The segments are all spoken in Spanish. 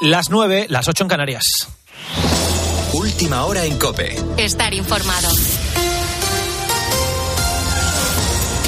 Las 9, las 8 en Canarias. Última hora en Cope. Estar informado.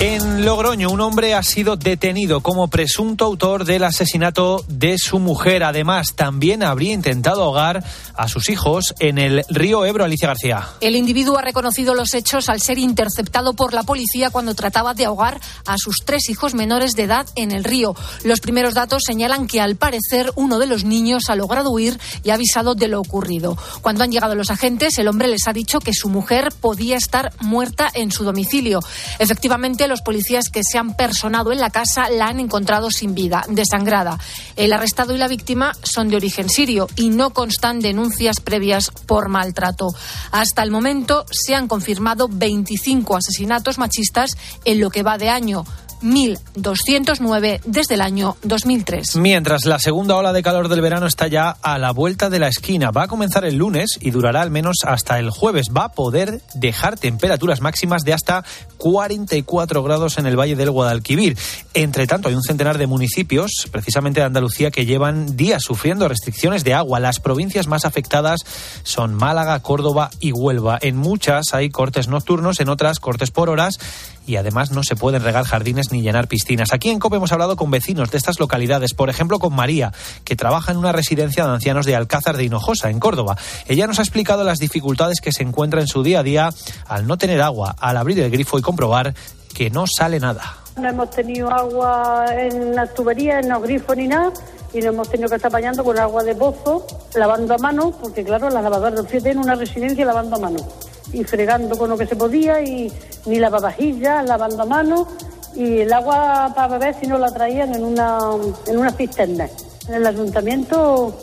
En Logroño, un hombre ha sido detenido como presunto autor del asesinato de su mujer. Además, también habría intentado ahogar a sus hijos en el río Ebro. Alicia García. El individuo ha reconocido los hechos al ser interceptado por la policía cuando trataba de ahogar a sus tres hijos menores de edad en el río. Los primeros datos señalan que, al parecer, uno de los niños ha logrado huir y ha avisado de lo ocurrido. Cuando han llegado los agentes, el hombre les ha dicho que su mujer podía estar muerta en su domicilio. Efectivamente, los policías que se han personado en la casa la han encontrado sin vida, desangrada. El arrestado y la víctima son de origen sirio y no constan denuncias previas por maltrato. Hasta el momento se han confirmado 25 asesinatos machistas en lo que va de año. 1.209 desde el año 2003. Mientras la segunda ola de calor del verano está ya a la vuelta de la esquina, va a comenzar el lunes y durará al menos hasta el jueves. Va a poder dejar temperaturas máximas de hasta 44 grados en el Valle del Guadalquivir. Entre tanto, hay un centenar de municipios, precisamente de Andalucía, que llevan días sufriendo restricciones de agua. Las provincias más afectadas son Málaga, Córdoba y Huelva. En muchas hay cortes nocturnos, en otras cortes por horas y además no se pueden regar jardines ni llenar piscinas. Aquí en COPE hemos hablado con vecinos de estas localidades, por ejemplo con María, que trabaja en una residencia de ancianos de Alcázar de Hinojosa, en Córdoba. Ella nos ha explicado las dificultades que se encuentra en su día a día al no tener agua, al abrir el grifo y comprobar que no sale nada. No hemos tenido agua en las tuberías, en los grifos ni nada y nos hemos tenido que estar bañando con agua de pozo, lavando a mano, porque claro, las lavadoras de en una residencia lavando a mano y fregando con lo que se podía y ni lavavajillas, lavando a mano y el agua para beber si no la traían en una en una cisterna. En el ayuntamiento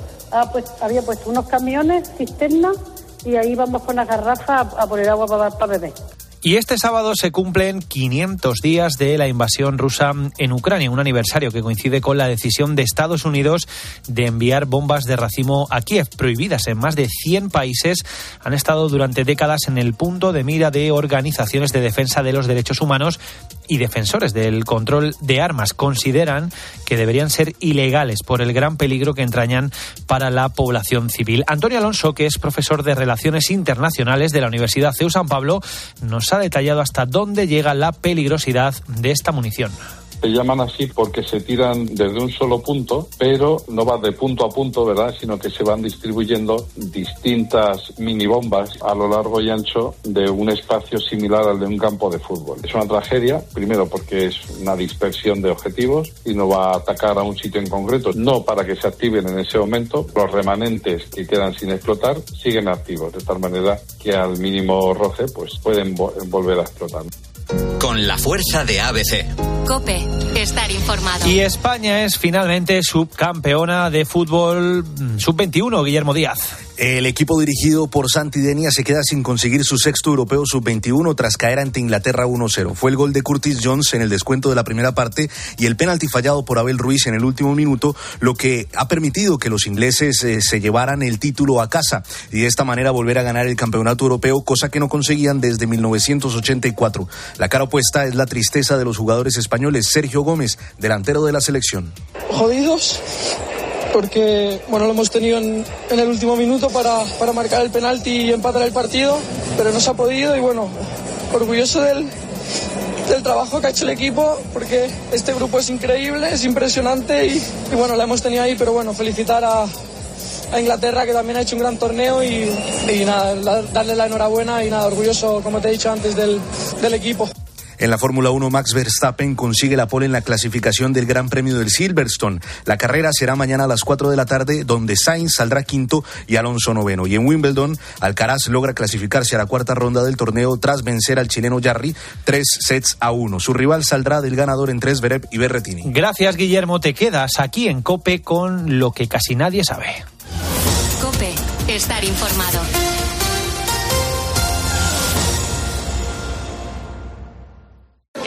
pues, había puesto unos camiones, cisternas y ahí vamos con las garrafas a, poner agua para, para beber. Y este sábado se cumplen 500 días de la invasión rusa en Ucrania, un aniversario que coincide con la decisión de Estados Unidos de enviar bombas de racimo a Kiev, prohibidas en más de 100 países. Han estado durante décadas en el punto de mira de organizaciones de defensa de los derechos humanos y defensores del control de armas. Consideran que deberían ser ilegales por el gran peligro que entrañan para la población civil. Antonio Alonso, que es profesor de Relaciones Internacionales de la Universidad CEU San Pablo, nos ha detallado hasta dónde llega la peligrosidad de esta munición. Se llaman así porque se tiran desde un solo punto, pero no va de punto a punto, ¿verdad? Sino que se van distribuyendo distintas mini bombas a lo largo y ancho de un espacio similar al de un campo de fútbol. Es una tragedia, primero porque es una dispersión de objetivos y no va a atacar a un sitio en concreto, no para que se activen en ese momento. Los remanentes que quedan sin explotar siguen activos, de tal manera que al mínimo roce pues pueden volver a explotar con la fuerza de ABC. Cope, estar informado. Y España es finalmente subcampeona de fútbol mm, sub-21, Guillermo Díaz. El equipo dirigido por Santi Denia se queda sin conseguir su sexto europeo sub-21 tras caer ante Inglaterra 1-0. Fue el gol de Curtis Jones en el descuento de la primera parte y el penalti fallado por Abel Ruiz en el último minuto, lo que ha permitido que los ingleses eh, se llevaran el título a casa y de esta manera volver a ganar el campeonato europeo, cosa que no conseguían desde 1984. La cara opuesta es la tristeza de los jugadores españoles. Sergio Delantero de la selección. Jodidos porque bueno, lo hemos tenido en, el último minuto para, para, marcar el penalti y empatar el partido, pero no se ha podido y bueno, orgulloso del, del trabajo que ha hecho el equipo porque este grupo es increíble, es impresionante y, bueno, la hemos tenido ahí, pero bueno, felicitar a, a Inglaterra que también ha hecho un gran torneo y, y nada, darle la enhorabuena y nada, orgulloso, como te he dicho antes, del, del equipo. En la Fórmula 1, Max Verstappen consigue la pole en la clasificación del Gran Premio del Silverstone. La carrera será mañana a las 4 de la tarde, donde Sainz saldrá quinto y Alonso noveno. Y en Wimbledon, Alcaraz logra clasificarse a la cuarta ronda del torneo tras vencer al chileno Jarry tres sets a uno. Su rival saldrá del ganador en tres, Bereb y Berretini. Gracias, Guillermo. Te quedas aquí en COPE con lo que casi nadie sabe. COPE, estar informado.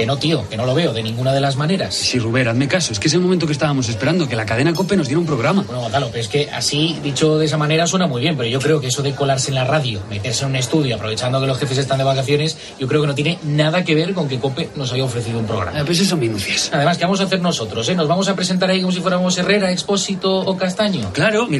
Que no, tío, que no lo veo de ninguna de las maneras. Sí, Rubén, hazme caso. Es que es el momento que estábamos esperando, que la cadena COPE nos diera un programa. Bueno, Gonzalo, pero es que así, dicho de esa manera, suena muy bien, pero yo creo que eso de colarse en la radio, meterse en un estudio, aprovechando que los jefes están de vacaciones, yo creo que no tiene nada que ver con que COPE nos haya ofrecido un programa. Ah, pues eso son minucias. Además, ¿qué vamos a hacer nosotros? Eh? ¿Nos vamos a presentar ahí como si fuéramos Herrera, Expósito o Castaño? Claro, mira.